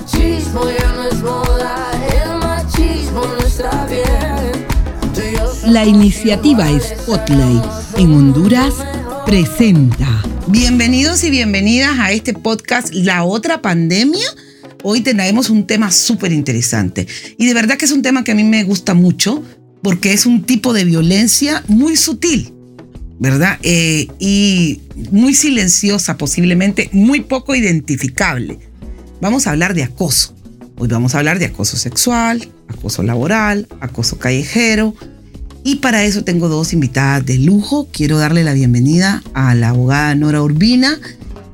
machismo ya no es moda, el machismo no está bien. La iniciativa Spotlight en Honduras presenta. Bienvenidos y bienvenidas a este podcast La otra pandemia. Hoy tenemos un tema súper interesante y de verdad que es un tema que a mí me gusta mucho porque es un tipo de violencia muy sutil, ¿verdad? Eh, y muy silenciosa posiblemente, muy poco identificable. Vamos a hablar de acoso. Hoy vamos a hablar de acoso sexual, acoso laboral, acoso callejero. Y para eso tengo dos invitadas de lujo. Quiero darle la bienvenida a la abogada Nora Urbina.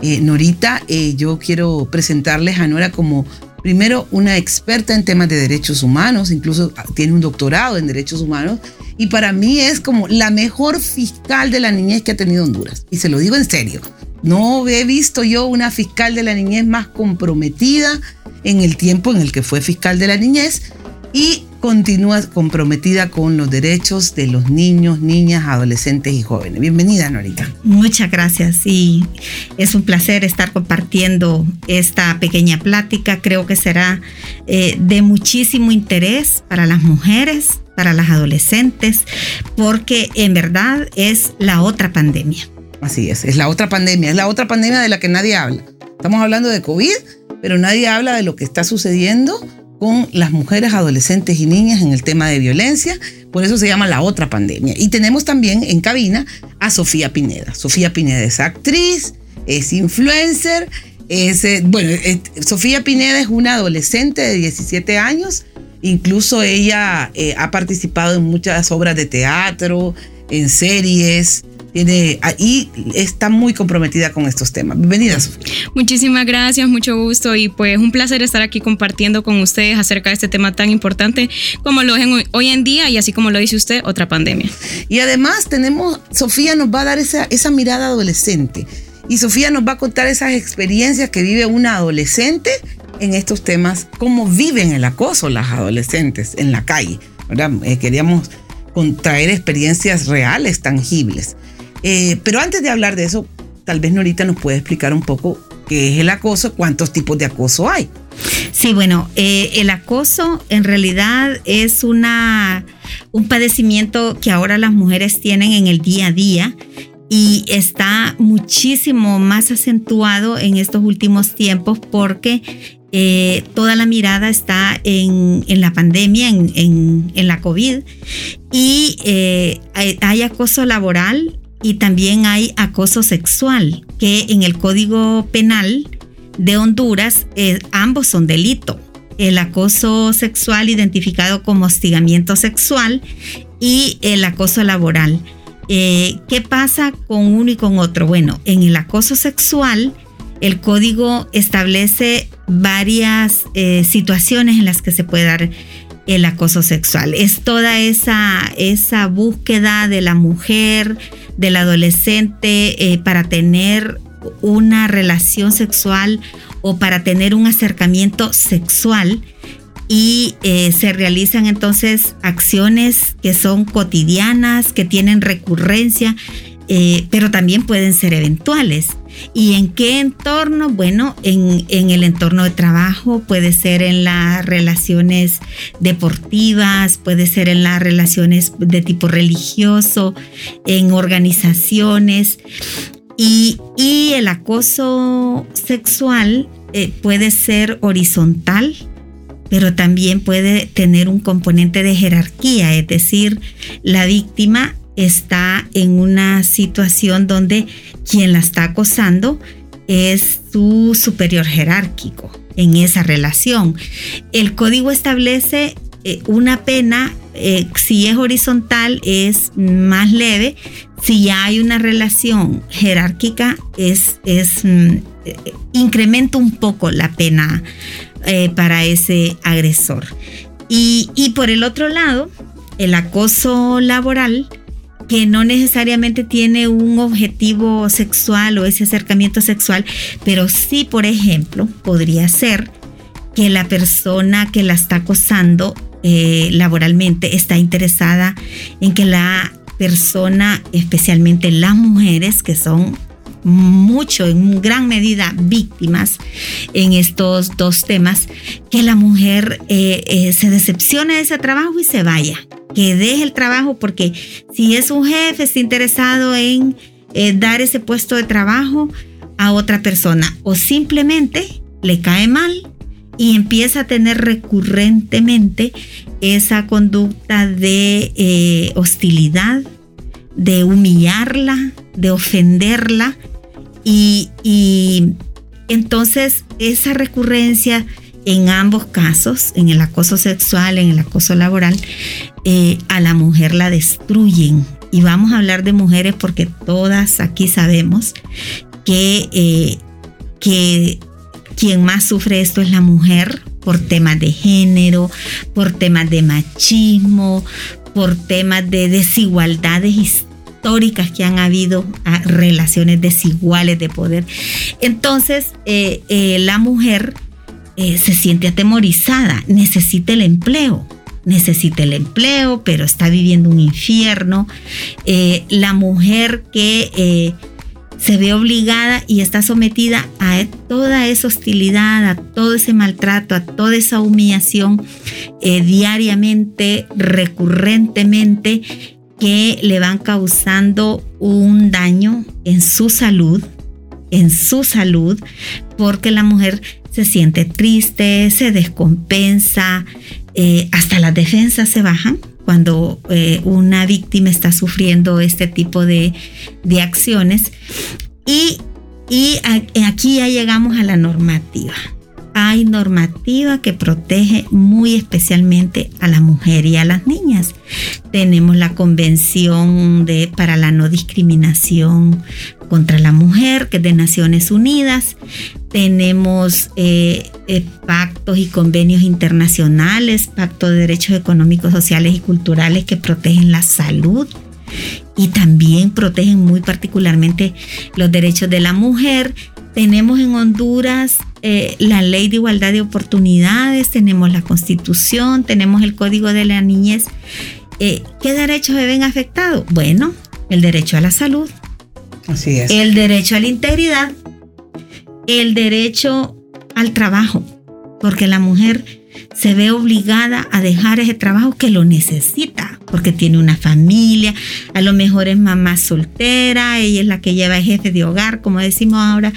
Eh, Norita, eh, yo quiero presentarles a Nora como primero una experta en temas de derechos humanos, incluso tiene un doctorado en derechos humanos. Y para mí es como la mejor fiscal de la niñez que ha tenido Honduras. Y se lo digo en serio. No he visto yo una fiscal de la niñez más comprometida en el tiempo en el que fue fiscal de la niñez y continúa comprometida con los derechos de los niños, niñas, adolescentes y jóvenes. Bienvenida, Norita. Muchas gracias y es un placer estar compartiendo esta pequeña plática. Creo que será eh, de muchísimo interés para las mujeres, para las adolescentes, porque en verdad es la otra pandemia. Así es, es la otra pandemia, es la otra pandemia de la que nadie habla. Estamos hablando de COVID, pero nadie habla de lo que está sucediendo con las mujeres, adolescentes y niñas en el tema de violencia. Por eso se llama la otra pandemia. Y tenemos también en cabina a Sofía Pineda. Sofía Pineda es actriz, es influencer, es, eh, bueno, Sofía Pineda es una adolescente de 17 años. Incluso ella eh, ha participado en muchas obras de teatro, en series, tiene, y está muy comprometida con estos temas. Bienvenida, Sofía. Muchísimas gracias, mucho gusto y pues un placer estar aquí compartiendo con ustedes acerca de este tema tan importante como lo es hoy en día y así como lo dice usted, otra pandemia. Y además tenemos, Sofía nos va a dar esa, esa mirada adolescente y Sofía nos va a contar esas experiencias que vive una adolescente en estos temas, cómo viven el acoso las adolescentes en la calle. Eh, queríamos traer experiencias reales, tangibles. Eh, pero antes de hablar de eso, tal vez Norita nos puede explicar un poco qué es el acoso, cuántos tipos de acoso hay. Sí, bueno, eh, el acoso en realidad es una, un padecimiento que ahora las mujeres tienen en el día a día y está muchísimo más acentuado en estos últimos tiempos porque eh, toda la mirada está en, la pandemia, en, la COVID, y hay, acoso laboral, y también hay acoso sexual, que en el Código Penal de Honduras eh, ambos son delito. El acoso sexual identificado como hostigamiento sexual y el acoso laboral. Eh, ¿Qué pasa con uno y con otro? Bueno, en el acoso sexual, el código establece varias eh, situaciones en las que se puede dar el acoso sexual. Es toda esa, esa búsqueda de la mujer, del adolescente eh, para tener una relación sexual o para tener un acercamiento sexual y eh, se realizan entonces acciones que son cotidianas, que tienen recurrencia, eh, pero también pueden ser eventuales. ¿Y en qué entorno? Bueno, en, el entorno de trabajo, puede ser en las relaciones deportivas, puede ser en las relaciones de tipo religioso, en organizaciones. Y, el acoso sexual eh, puede ser horizontal, pero también puede tener un componente de jerarquía, es decir, la víctima está en una situación donde quien la está acosando es su superior jerárquico en esa relación. El código establece eh, una pena, eh, si es horizontal es más leve, si ya hay una relación jerárquica es, es mm, eh, incrementa un poco la pena para ese agresor. Y, y por el otro lado, el acoso laboral que no necesariamente tiene un objetivo sexual o ese acercamiento sexual, pero sí, por ejemplo, podría ser que la persona que la está acosando eh, laboralmente está interesada en que la persona, especialmente las mujeres que son mucho, en gran medida, víctimas en estos dos temas, que la mujer eh, eh, se decepcione de ese trabajo y se vaya, que deje el trabajo, porque si es un jefe, está interesado en eh, dar ese puesto de trabajo a otra persona o simplemente le cae mal y empieza a tener recurrentemente esa conducta de hostilidad, de humillarla, de ofenderla y, entonces esa recurrencia en ambos casos, en el acoso sexual, en el acoso laboral, eh, a la mujer la destruyen. Y vamos a hablar de mujeres porque todas aquí sabemos que, eh, que quien más sufre esto es la mujer por temas de género, por temas de machismo, por temas de desigualdades históricas que han habido a relaciones desiguales de poder. Entonces, eh, eh, la mujer eh, se siente atemorizada, necesita el empleo, necesita el empleo, pero está viviendo un infierno. la mujer que se ve obligada y está sometida a toda esa hostilidad, a todo ese maltrato, a toda esa humillación diariamente, recurrentemente, que le van causando un daño en su salud, en su salud, porque la mujer se siente triste, se descompensa, eh, hasta las defensas se bajan cuando eh, una víctima está sufriendo este tipo de, acciones. Y, y aquí ya llegamos a la normativa hay normativa que protege muy especialmente a la mujer y a las niñas. Tenemos la Convención de, para la No Discriminación contra la Mujer, que es de Naciones Unidas. Tenemos eh, eh, pactos y convenios internacionales, Pacto de Derechos Económicos, Sociales y Culturales que protegen la salud y también protegen muy particularmente los derechos de la mujer. Tenemos en Honduras eh, la ley de igualdad de oportunidades, tenemos la constitución, tenemos el código de la niñez. Eh, ¿Qué derechos se ven afectados? Bueno, el derecho a la salud. Así es. El derecho a la integridad. El derecho al trabajo. Porque la mujer se ve obligada a dejar ese trabajo que lo necesita, porque tiene una familia, a lo mejor es mamá soltera, ella es la que lleva el jefe de hogar, como decimos ahora,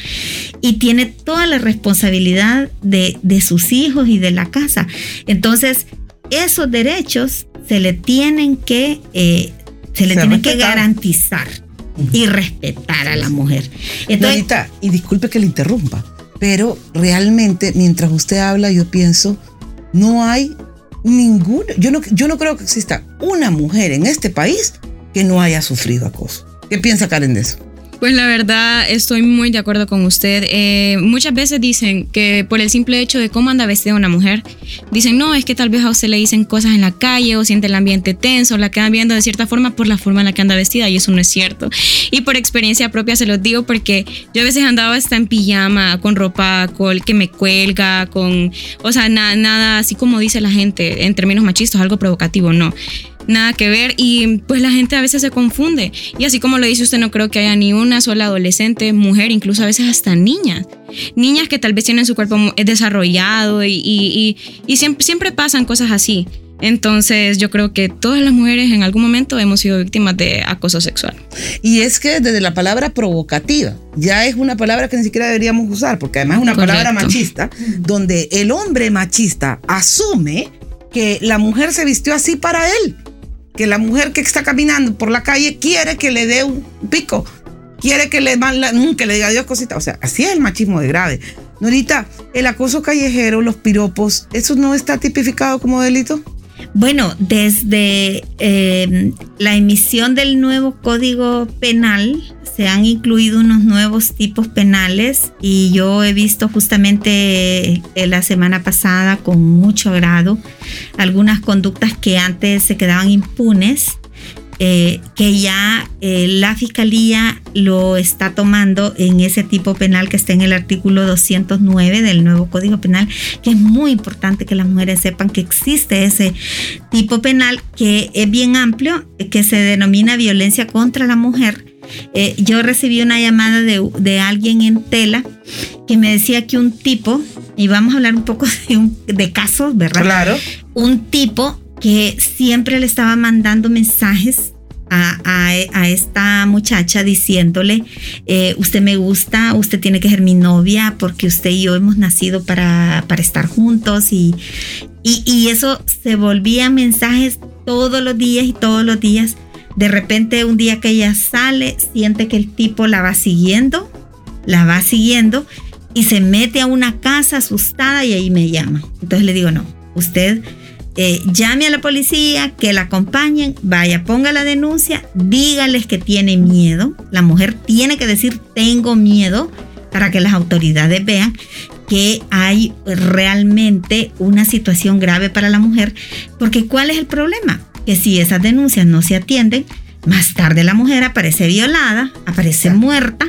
y tiene toda la responsabilidad de, sus hijos y de la casa. Entonces, esos derechos se le tienen que, eh, se le tienen que garantizar y respetar a la mujer. Entonces, y disculpe que le interrumpa, pero realmente mientras usted habla yo pienso no hay ninguna, yo no, yo no creo que exista una mujer en este país que no haya sufrido acoso. ¿Qué piensa Karen de eso? Pues la verdad estoy muy de acuerdo con usted. Eh, muchas veces dicen que por el simple hecho de cómo anda vestida una mujer, dicen, no, es que tal vez a usted le dicen cosas en la calle o siente el ambiente tenso, la quedan viendo de cierta forma por la forma en la que anda vestida y eso no es cierto. Y por experiencia propia se los digo porque yo a veces andaba hasta en pijama, con ropa col que me cuelga, con, o sea, nada así como dice la gente en términos machistas, algo provocativo, no nada que ver y pues la gente a veces se confunde. Y así como lo dice usted, no creo que haya ni una sola adolescente, mujer, incluso a veces hasta niñas. Niñas que tal vez tienen su cuerpo desarrollado y, siempre, siempre pasan cosas así. Entonces yo creo que todas las mujeres en algún momento hemos sido víctimas de acoso sexual. Y es que desde la palabra provocativa, ya es una palabra que ni siquiera deberíamos usar, porque además es una palabra machista, donde el hombre machista asume que la mujer se vistió así para él que la mujer que está caminando por la calle quiere que le dé un pico, quiere que le, mm, que le diga Dios cositas. O sea, así es el machismo de grave. Norita, el acoso callejero, los piropos, ¿eso no está tipificado como delito? Bueno, desde eh, la emisión del nuevo Código Penal se han incluido unos nuevos tipos penales y yo he visto justamente eh, la semana pasada con mucho agrado algunas conductas que antes se quedaban impunes eh, que ya eh, la fiscalía lo está tomando en ese tipo penal que está en el artículo 209 del nuevo Código Penal, que es muy importante que las mujeres sepan que existe ese tipo penal que es bien amplio, que se denomina violencia contra la mujer Eh, yo recibí una llamada de, de, alguien en tela que me decía que un tipo, y vamos a hablar un poco de, un, de casos, ¿verdad? Claro. Un tipo que siempre le estaba mandando mensajes a, a, esta muchacha diciéndole, eh, usted me gusta, usted tiene que ser mi novia porque usted y yo hemos nacido para, para estar juntos y, y, y, eso se volvía mensajes todos los días y todos los días. De repente un día que ella sale, siente que el tipo la va siguiendo, la va siguiendo y se mete a una casa asustada y ahí me llama. Entonces le digo, no, usted eh, llame a la policía, que la acompañen, vaya, ponga la denuncia, dígales que tiene miedo. La mujer tiene que decir tengo miedo para que las autoridades vean que hay realmente una situación grave para la mujer. Porque ¿cuál es el problema? Que si esas denuncias no se atienden, más tarde la mujer aparece violada, aparece muerta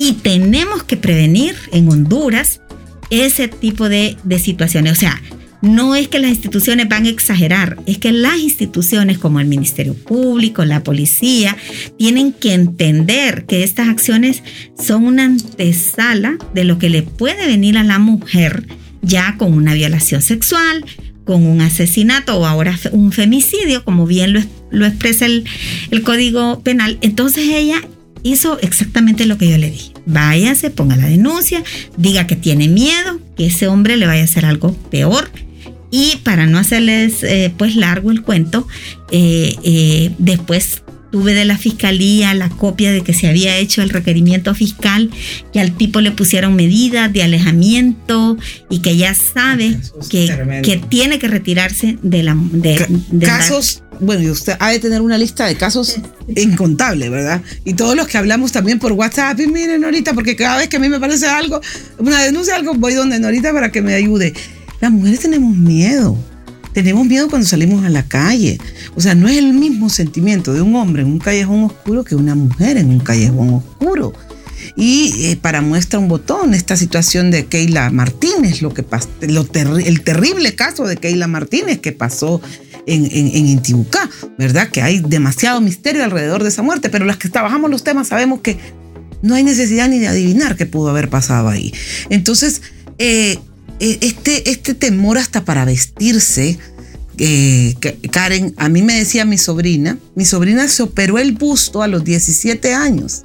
y tenemos que prevenir en Honduras ese tipo de, de situaciones. O sea, no es que las instituciones van a exagerar, es que las instituciones como el Ministerio Público, la policía, tienen que entender que estas acciones son una antesala de lo que le puede venir a la mujer ya con una violación sexual, con un asesinato o ahora un femicidio, como bien lo, expresa el, el Código Penal. Entonces ella hizo exactamente lo que yo le dije. Váyase, ponga la denuncia, diga que tiene miedo, que ese hombre le vaya a hacer algo peor y para no hacerles eh, pues largo el cuento, eh, eh, después tuve de la fiscalía la copia de que se había hecho el requerimiento fiscal, que al tipo le pusieron medidas de alejamiento y que ya sabe que, que, tiene que retirarse de la... De, de casos, la, bueno, y usted ha de tener una lista de casos incontable, ¿verdad? Y todos los que hablamos también por WhatsApp, y miren, Norita, porque cada vez que a mí me parece algo, una denuncia, algo, voy donde Norita para que me ayude. Las mujeres tenemos miedo. Tenemos miedo cuando salimos a la calle. O sea, no es el mismo sentimiento de un hombre en un callejón oscuro que una mujer en un callejón oscuro. Y eh, para muestra un botón, esta situación de Keila Martínez, lo que lo el terrible caso de Keila Martínez que pasó en, en, en, Intibucá, ¿verdad? Que hay demasiado misterio alrededor de esa muerte, pero las que trabajamos los temas sabemos que no hay necesidad ni de adivinar qué pudo haber pasado ahí. Entonces, eh, este, este temor hasta para vestirse, eh, Karen, a mí me decía mi sobrina, mi sobrina se operó el busto a los 17 años,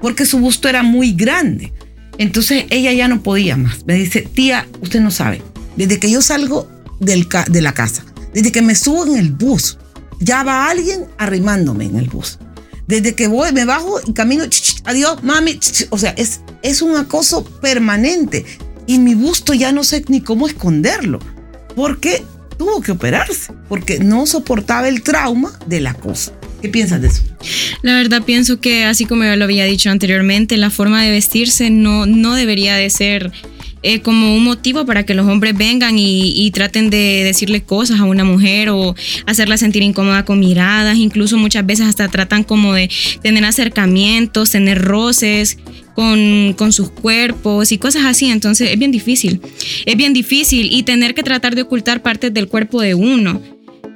porque su busto era muy grande. Entonces ella ya no podía más. Me dice, tía, usted no sabe, desde que yo salgo del de la casa, desde que me subo en el bus, ya va alguien arrimándome en el bus. Desde que voy, me bajo y camino, adiós, mami. O sea, es, es un acoso permanente y mi busto ya no sé ni cómo esconderlo, porque tuvo que operarse, porque no soportaba el trauma de la cosa. ¿Qué piensas de eso? La verdad pienso que, así como yo lo había dicho anteriormente, la forma de vestirse no, no debería de ser eh, como un motivo para que los hombres vengan y, y, traten de decirle cosas a una mujer o hacerla sentir incómoda con miradas, incluso muchas veces hasta tratan como de tener acercamientos, tener roces con, con, sus cuerpos y cosas así. Entonces es bien difícil. Es bien difícil y tener que tratar de ocultar partes del cuerpo de uno.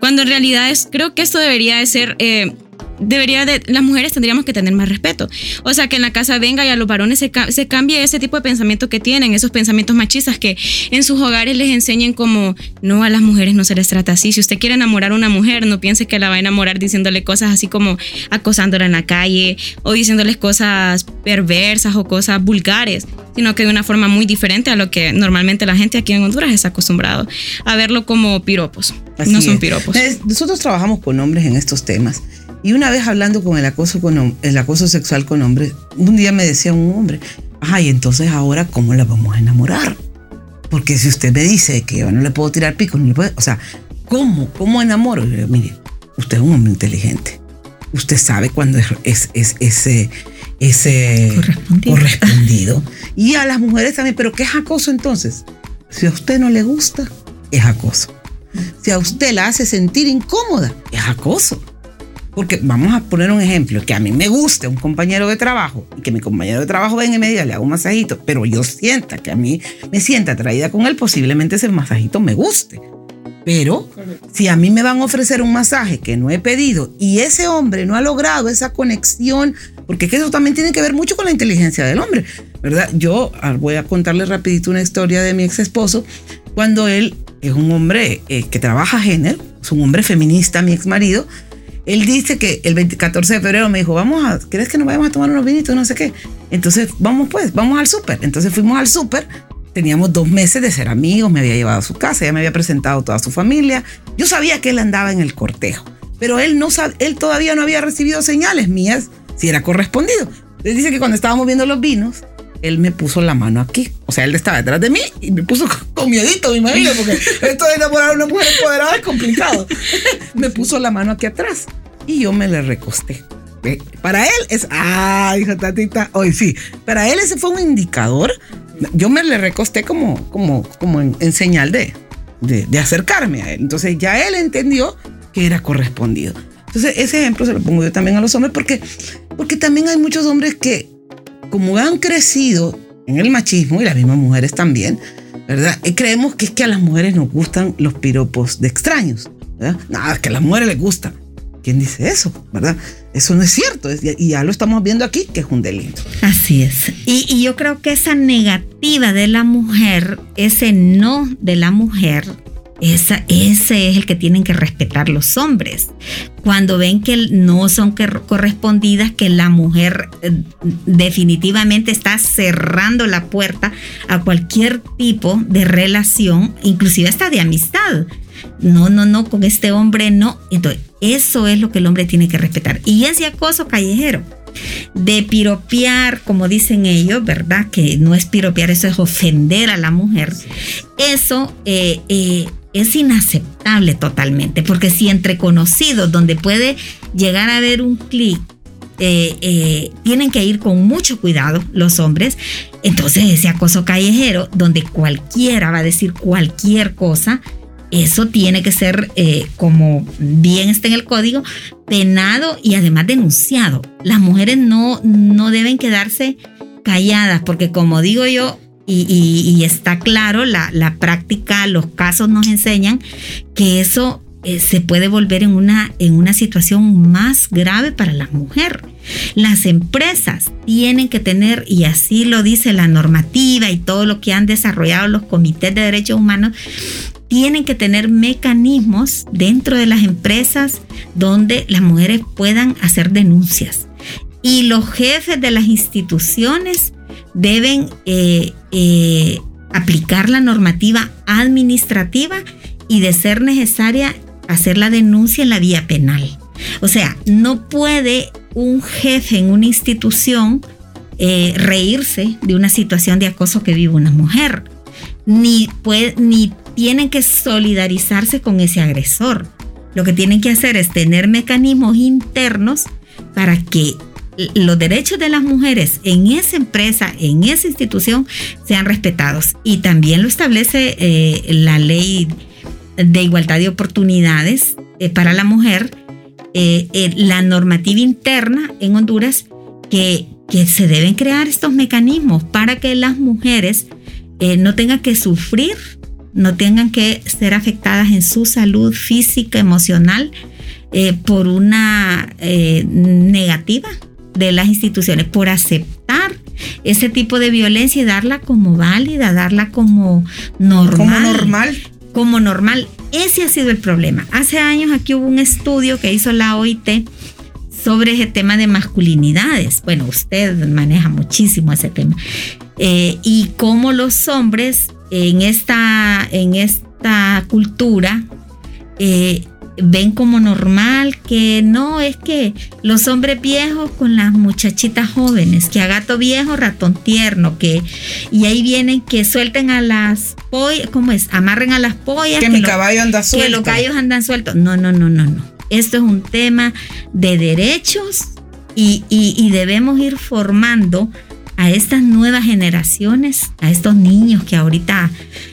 Cuando en realidad es, creo que esto debería de ser... Eh, debería de, las mujeres tendríamos que tener más respeto. O sea, que en la casa venga y a los varones se, se, cambie ese tipo de pensamiento que tienen, esos pensamientos machistas que en sus hogares les enseñen como, no, a las mujeres no se les trata así. Si usted quiere enamorar a una mujer, no piense que la va a enamorar diciéndole cosas así como acosándola en la calle o diciéndoles cosas perversas o cosas vulgares, sino que de una forma muy diferente a lo que normalmente la gente aquí en Honduras está acostumbrado a verlo como piropos. Así no son es. piropos. Nosotros trabajamos con hombres en estos temas. Y una vez hablando con el acoso, con el acoso sexual con hombres, un día me decía un hombre, ay, entonces ahora, ¿cómo la vamos a enamorar? Porque si usted me dice que yo no le puedo tirar pico, no le puedo, o sea, ¿cómo? ¿Cómo enamoro? Yo, mire, usted es un hombre inteligente. Usted sabe cuándo es, es, es ese, ese correspondido. correspondido. Y a las mujeres también, pero ¿qué es acoso entonces? Si a usted no le gusta, es acoso. Si a usted la hace sentir incómoda, es acoso. Porque vamos a poner un ejemplo, que a mí me guste un compañero de trabajo y que mi compañero de trabajo venga y me diga, le hago un masajito, pero yo sienta que a mí me sienta atraída con él, posiblemente ese masajito me guste. Pero si a mí me van a ofrecer un masaje que no he pedido y ese hombre no ha logrado esa conexión, porque es que eso también tiene que ver mucho con la inteligencia del hombre, ¿verdad? Yo ah, voy a contarle rapidito una historia de mi ex esposo, cuando él es un hombre eh, que trabaja género, es un hombre feminista, mi ex marido, él dice que el 20 14 de febrero me dijo, vamos a, ¿crees que nos vayamos a tomar unos vinitos? No sé qué. Entonces, vamos pues, vamos al súper. Entonces fuimos al súper Teníamos dos meses de ser amigos, me había llevado a su casa, ya me había presentado toda su familia. Yo sabía que él andaba en el cortejo, pero él, no él todavía no había recibido señales mías si era correspondido. Él dice que cuando estábamos viendo los vinos, él me puso la mano aquí. O sea, él estaba detrás de mí y me puso con miedito, me imagino, porque esto de enamorar a una mujer empoderada es complicado. me puso la mano aquí atrás y yo me le recosté. Para él es, ay, hija tatita, hoy sí. Para él ese fue un indicador yo me le recosté como, como, como en, señal de, de, acercarme a él. Entonces ya él entendió que era correspondido. Entonces ese ejemplo se lo pongo yo también a los hombres porque, porque también hay muchos hombres que como han crecido en el machismo y las mismas mujeres también, ¿verdad? Y creemos que es que a las mujeres nos gustan los piropos de extraños, ¿verdad? Nada, que a las mujeres les gustan. ¿Quién dice eso? ¿Verdad? Eso no es cierto. Y ya lo estamos viendo aquí, que es un delito. Así es. Y, yo creo que esa negativa de la mujer, ese no de la mujer, esa, ese es el que tienen que respetar los hombres. Cuando ven que no son correspondidas, que la mujer eh, definitivamente está cerrando la puerta a cualquier tipo de relación, inclusive hasta de amistad. No, no, no, con este hombre no. Entonces, eso es lo que el hombre tiene que respetar. Y ese acoso callejero de piropear, como dicen ellos, ¿verdad? Que no es piropear, eso es ofender a la mujer. Eso eh, eh, es inaceptable totalmente, porque si entre conocidos, donde puede llegar a haber un clic, eh, tienen que ir con mucho cuidado los hombres. Entonces ese acoso callejero, donde cualquiera va a decir cualquier cosa, eso tiene que ser, eh, como bien está en el código, penado y además denunciado. Las mujeres no, no deben quedarse calladas, porque como digo yo, y, está claro, la, la, práctica, los casos nos enseñan que eso eh, se puede volver en una, en una situación más grave para la mujer. Las empresas tienen que tener, y así lo dice la normativa y todo lo que han desarrollado los comités de derechos humanos, tienen que tener mecanismos dentro de las empresas donde las mujeres puedan hacer denuncias. Y los jefes de las instituciones deben eh, eh, aplicar la normativa administrativa y de ser necesaria hacer la denuncia en la vía penal. O sea, no puede un jefe en una institución eh, reírse de una situación de acoso que vive una mujer, ni, puede, ni tienen que solidarizarse con ese agresor. Lo que tienen que hacer es tener mecanismos internos para que los derechos de las mujeres en esa empresa, en esa institución, sean respetados. Y también lo establece eh, la ley de igualdad de oportunidades eh, para la mujer, eh, la normativa interna en Honduras, que, se deben crear estos mecanismos para que las mujeres no tengan que sufrir no tengan que ser afectadas en su salud física, emocional, por una negativa de las instituciones, por aceptar ese tipo de violencia y darla como válida, darla como normal. Como normal. Como normal. Ese ha sido el problema. Hace años aquí hubo un estudio que hizo la OIT sobre ese tema de masculinidades. Bueno, usted maneja muchísimo ese tema. Eh, y cómo los hombres en esta, en esta cultura eh, ven como normal que no, es que los hombres viejos con las muchachitas jóvenes, que a gato viejo, ratón tierno, que y ahí vienen que suelten a las pollas, ¿cómo es? Amarren a las pollas. Que, mi caballo anda suelto. Que los caballos andan sueltos. No, no, no, no, no. Esto es un tema de derechos y, y debemos ir formando a estas nuevas generaciones, a estos niños que ahorita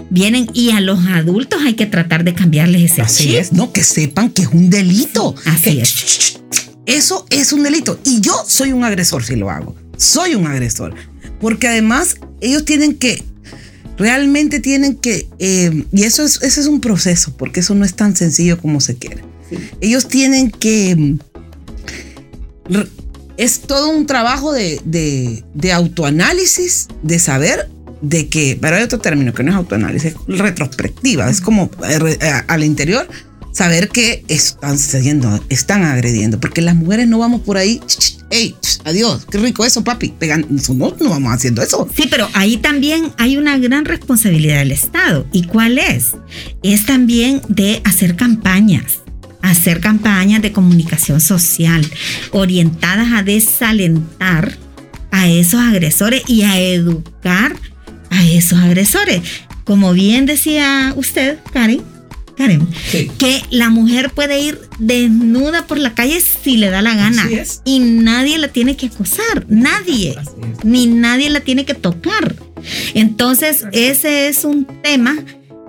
vienen y a los adultos hay que tratar de cambiarles ese Así es, no, que sepan que es un delito. Así es. Eso es un delito y yo soy un agresor si lo hago. Soy un agresor. Porque además ellos tienen que realmente tienen que, eh, y eso es, ese es un proceso, porque eso no es tan sencillo como se quiere. Ellos tienen que, mm, es todo un trabajo de, de- de autoanálisis, de saber de que, pero hay otro término que no es autoanálisis, es retrospectiva, es como eh, eh, al interior saber que están cediendo, están agrediendo, porque las mujeres no vamos por ahí, hey, adiós, qué rico eso, papi, pegan, no, no vamos haciendo eso. Sí, pero ahí también hay una gran responsabilidad del Estado. ¿Y cuál es? Es también de hacer campañas, hacer campañas de comunicación social orientadas a desalentar a esos agresores y a educar esos agresores. Como bien decía usted, Karen, Karen, Sí. que la mujer puede ir desnuda por la calle si le da la gana y nadie la tiene que acosar, nadie ni nadie la tiene que tocar. Entonces, ese es un tema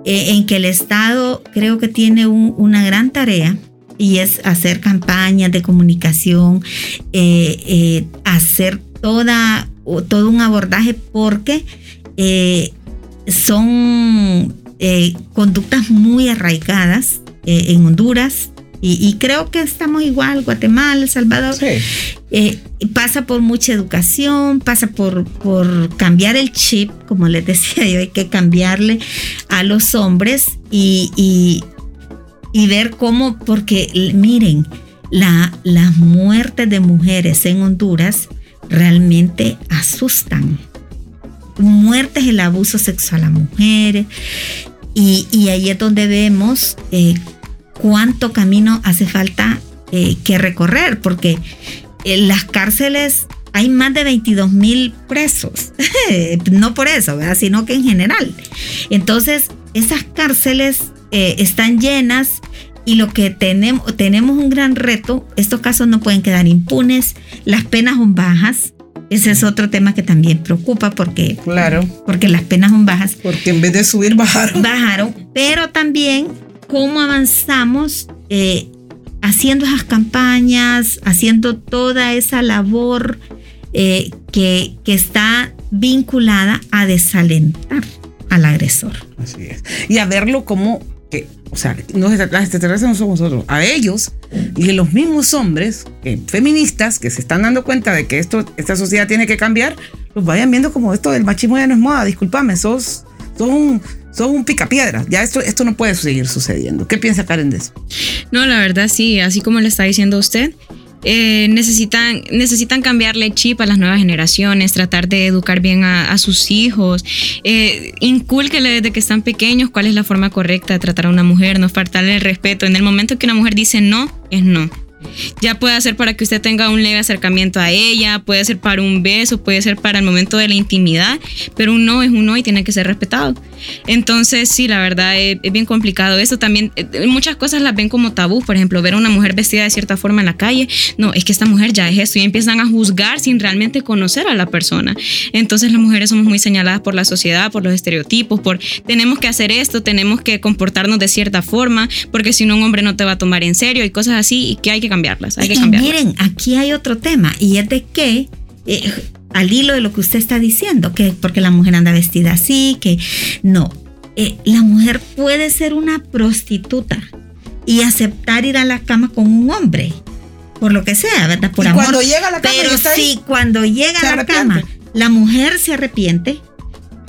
eh, en que el Estado creo que tiene un- una gran tarea y es hacer campañas de comunicación, eh, eh, hacer toda, todo un abordaje porque eh, son eh, conductas muy arraigadas eh, en Honduras. Y, y creo que estamos igual, Guatemala, El Salvador. Pasa por mucha educación, pasa por, por cambiar el chip, como les decía yo, hay que cambiarle a los hombres y, y- y ver cómo, porque miren, la, las muertes de mujeres en Honduras realmente asustan. Muertes, el abuso sexual a mujeres. Y, y ahí es donde vemos eh, cuánto camino hace falta eh, que recorrer, porque en las cárceles hay más de 22 mil presos. no por eso, ¿verdad? sino que en general. Entonces, esas cárceles eh, están llenas y lo que tenemos, tenemos un gran reto, estos casos no pueden quedar impunes, las penas son bajas. Ese es otro tema que también preocupa porque, Claro, porque las penas son bajas porque en vez de subir, bajaron. bajaron, pero también cómo avanzamos eh, haciendo esas campañas, haciendo toda esa labor eh, que, que está vinculada a desalentar al agresor. Así es. Y a verlo como que, o sea, las extraterrestres no somos nosotros, a ellos y los mismos hombres eh, feministas que se están dando cuenta de que esto, esta sociedad tiene que cambiar, los vayan viendo como esto del machismo ya no es moda, discúlpame, sos, sos un, un picapiedra, ya esto, esto no puede seguir sucediendo. ¿Qué piensa Karen de eso? No, la verdad sí, así como le está diciendo usted, eh, necesitan, necesitan cambiarle chip a las nuevas generaciones, tratar de educar bien a, sus hijos, eh, desde que están pequeños cuál es la forma correcta de tratar a una mujer, no faltarle el respeto. En el momento que una mujer dice no, es no. Ya puede ser para que usted tenga un leve acercamiento a ella, puede ser para un beso, puede ser para el momento de la intimidad, pero un no es un no y tiene que ser respetado. Entonces, sí, la verdad es, es bien complicado eso. También eh, muchas cosas las ven como tabú, por ejemplo, ver a una mujer vestida de cierta forma en la calle, no, es que esta mujer ya es esto y empiezan a juzgar sin realmente conocer a la persona. Entonces, las mujeres somos muy señaladas por la sociedad, por los estereotipos, por tenemos que hacer esto, tenemos que comportarnos de cierta forma, porque si no un hombre no te va a tomar en serio y cosas así y que hay que cambiarlas, hay que cambiarlas. miren, aquí hay otro tema y es de que, eh, al hilo de lo que usted está diciendo, que porque la mujer anda vestida así, que no, Eh, la mujer puede ser una prostituta y aceptar ir a la cama con un hombre, por lo que sea, ¿verdad? Por Y amor. cuando llega a la cama Pero si cuando llega a la arrepiente. cama, la mujer se arrepiente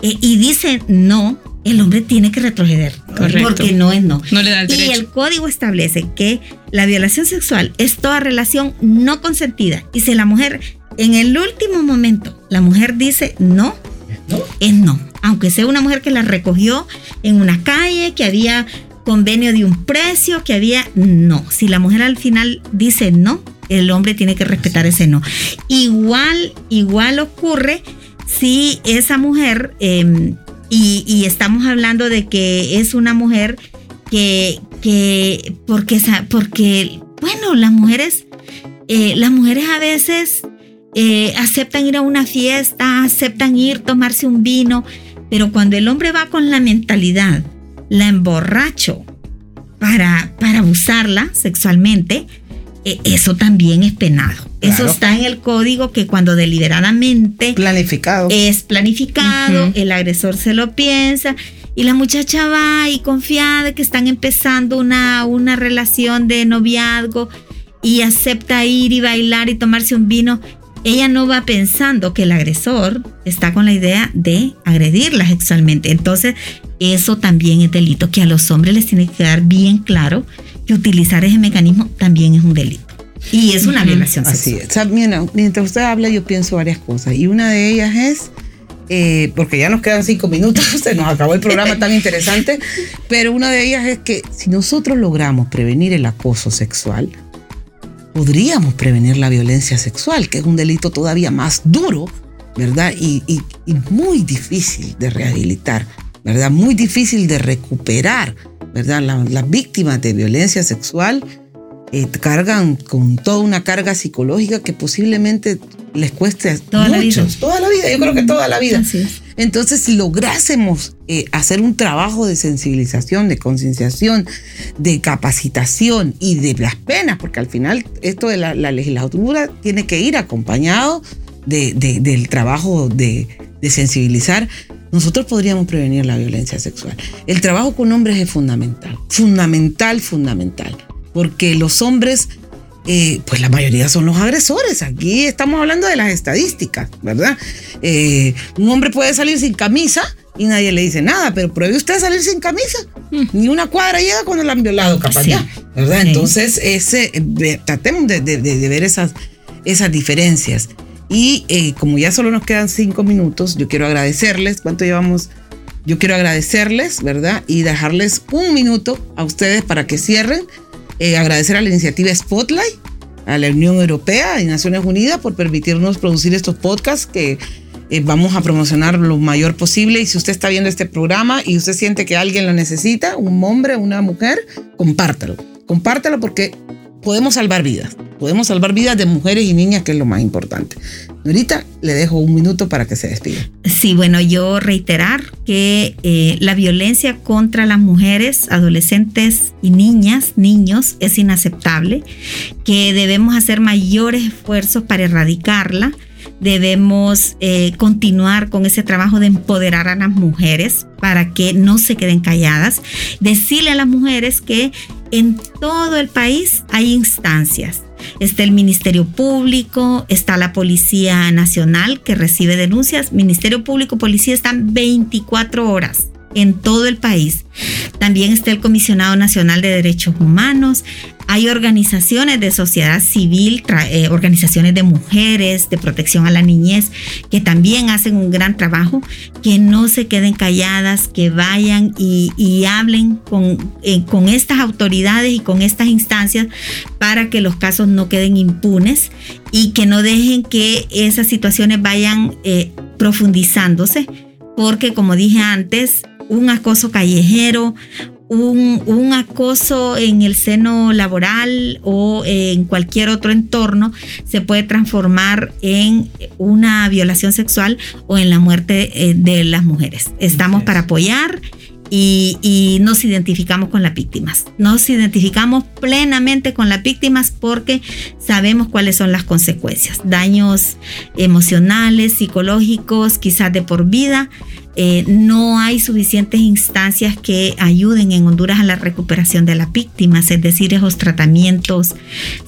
eh, y dice no, el hombre tiene que retroceder. Correcto. Porque no es no. No le da el Y el código establece que la violación sexual es toda relación no consentida. Y si la mujer, en el último momento, la mujer dice no, es no. Aunque sea una mujer que la recogió en una calle, que había convenio de un precio, que había no. Si la mujer al final dice no, el hombre tiene que respetar ese no. Igual, igual ocurre si esa mujer, eh, y, y estamos hablando de que es una mujer que, que porque, porque, bueno, las mujeres, eh, las mujeres a veces eh, aceptan ir a una fiesta, aceptan ir, tomarse un vino, pero cuando el hombre va con la mentalidad, la emborracho para, para abusarla sexualmente, eh, eso también es penado. Eso está en el código que cuando deliberadamente Planificado. es planificado, el agresor se lo piensa y la muchacha va y confía de que están empezando una, una relación de noviazgo y acepta ir y bailar y tomarse un vino. Ella no va pensando que el agresor está con la idea de agredirla sexualmente. Entonces, eso también es delito, que a los hombres les tiene que quedar bien claro que utilizar ese mecanismo también es un delito. Y es una violación Así sexual. es. O sea, mira, mientras usted habla, yo pienso varias cosas. Y una de ellas es, eh, porque ya nos quedan cinco minutos, se nos acabó el programa tan interesante, pero una de ellas es que si nosotros logramos prevenir el acoso sexual, podríamos prevenir la violencia sexual, que es un delito todavía más duro, ¿verdad? Y, y- y muy difícil de rehabilitar, ¿verdad? Muy difícil de recuperar, ¿verdad? La- Las víctimas de violencia sexual eh, cargan con toda una carga psicológica que posiblemente les cueste Toda la vida. toda la vida, yo creo que toda la vida. Así es. Entonces, si lográsemos eh, hacer un trabajo de sensibilización, de concienciación, de capacitación y de las penas, porque al final esto de la, la legislatura tiene que ir acompañado de- de- del trabajo de sensibilizar, nosotros podríamos prevenir la violencia sexual. El trabajo con hombres es fundamental, fundamental, fundamental, porque los hombres eh, pues la mayoría son los agresores. Aquí estamos hablando de las estadísticas, ¿verdad? Eh, un hombre puede salir sin camisa y nadie le dice nada, pero pruebe usted salir sin camisa. Ni una cuadra llega cuando la han violado, capaz Sí. ya, ¿verdad? Sí. Entonces, ese, eh, tratemos de, de- de- de ver esas, esas diferencias. Y eh, como ya solo nos quedan cinco minutos, yo quiero agradecerles. ¿Cuánto llevamos? Yo quiero agradecerles, ¿verdad? Y dejarles un minuto a ustedes para que cierren. Eh, agradecer a la iniciativa Spotlight, a la Unión Europea y Naciones Unidas por permitirnos producir estos podcasts que eh, vamos a promocionar lo mayor posible. Y si usted está viendo este programa y usted siente que alguien lo necesita, un hombre, una mujer, compártalo. Compártalo porque podemos salvar vidas. Podemos salvar vidas de mujeres y niñas, que es lo más importante. Ahorita le dejo un minuto para que se despida. Sí, bueno, yo reiterar que eh, la violencia contra las mujeres, adolescentes y niñas, niños, es inaceptable, que debemos hacer mayores esfuerzos para erradicarla, debemos eh, continuar con ese trabajo de empoderar a las mujeres para que no se queden calladas, decirle a las mujeres que en todo el país hay instancias Está el Ministerio Público, está la Policía Nacional que recibe denuncias. Ministerio Público, Policía están 24 horas en todo el país. También está el Comisionado Nacional de Derechos Humanos. Hay organizaciones de sociedad civil, eh, organizaciones de mujeres, de protección a la niñez, que también hacen un gran trabajo, que no se queden calladas, que vayan y, hablen con, eh, con estas autoridades y con estas instancias para que los casos no queden impunes y que no dejen que esas situaciones vayan eh, profundizándose, porque como dije antes, un acoso callejero, un, un, acoso en el seno laboral o en cualquier otro entorno se puede transformar en una violación sexual o en la muerte eh, de las mujeres. Estamos para apoyar. Y, y, nos identificamos con las víctimas. Nos identificamos plenamente con las víctimas porque sabemos cuáles son las consecuencias. Daños emocionales, psicológicos, quizás de por vida. Eh, no hay suficientes instancias que ayuden en Honduras a la recuperación de las víctimas, es decir, esos tratamientos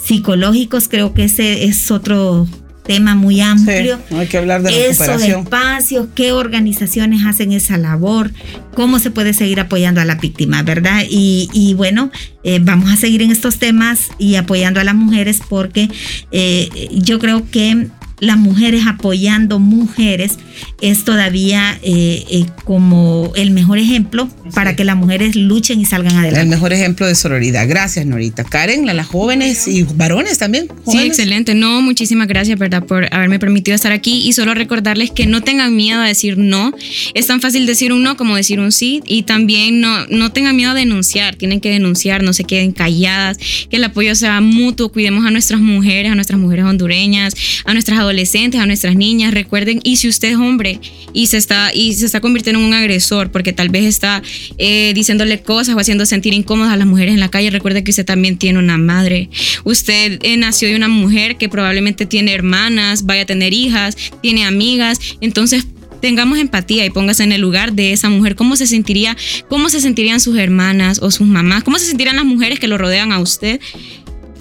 psicológicos. Creo que ese es otro tema muy amplio. Sí, hay que hablar de recuperación. Esos espacios, qué organizaciones hacen esa labor, cómo se puede seguir apoyando a la víctima, ¿verdad? Y, y bueno, eh, vamos a seguir en estos temas y apoyando a las mujeres porque eh, yo creo que las mujeres apoyando mujeres es todavía eh, eh, como el mejor ejemplo para que las mujeres luchen y salgan adelante. El mejor ejemplo de sororidad. Gracias, Norita. Karen, a las jóvenes y varones también. ¿jóvenes? Sí, excelente. No, muchísimas gracias, ¿verdad?, por haberme permitido estar aquí y solo recordarles que no tengan miedo a decir no. Es tan fácil decir un no como decir un sí y también no, no tengan miedo a denunciar. Tienen que denunciar, no se queden calladas, que el apoyo sea mutuo. Cuidemos a nuestras mujeres, a nuestras mujeres hondureñas, a nuestras adolescentes adolescentes, a nuestras niñas, recuerden, y si usted es hombre y se está, y se está convirtiendo en un agresor, porque tal vez está eh, diciéndole cosas o haciendo sentir incómodas a las mujeres en la calle, recuerde que usted también tiene una madre. Usted eh, nació de una mujer que probablemente tiene hermanas, vaya a tener hijas, tiene amigas, entonces tengamos empatía y póngase en el lugar de esa mujer. ¿Cómo se sentiría, cómo se sentirían sus hermanas o sus mamás? ¿Cómo se sentirían las mujeres que lo rodean a usted?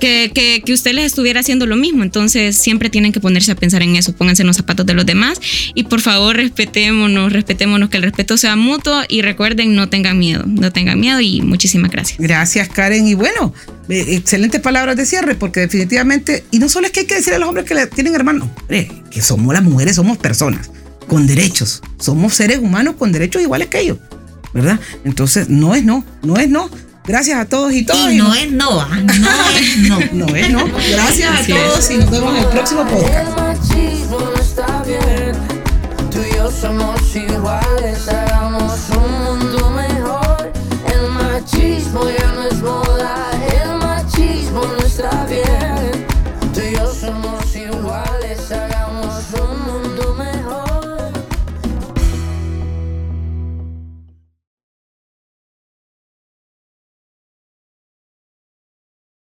Que, que, que, usted les estuviera haciendo lo mismo. Entonces siempre tienen que ponerse a pensar en eso, pónganse en los zapatos de los demás y por favor respetémonos, respetémonos, que el respeto sea mutuo y recuerden, no tengan miedo, no tengan miedo y muchísimas gracias. Gracias Karen y bueno, eh, excelentes palabras de cierre porque definitivamente, y no solo es que hay que decir a los hombres que tienen hermanos, que somos las mujeres, somos personas con derechos. Somos seres humanos con derechos iguales que ellos, ¿verdad? Entonces, no es no, no es no. Gracias a todos y todas. Y no, es no, no es no. no es no. Gracias a todos y nos vemos en el próximo podcast. El machismo no está bien. Tú y yo somos iguales, hagamos un mundo mejor. El machismo ya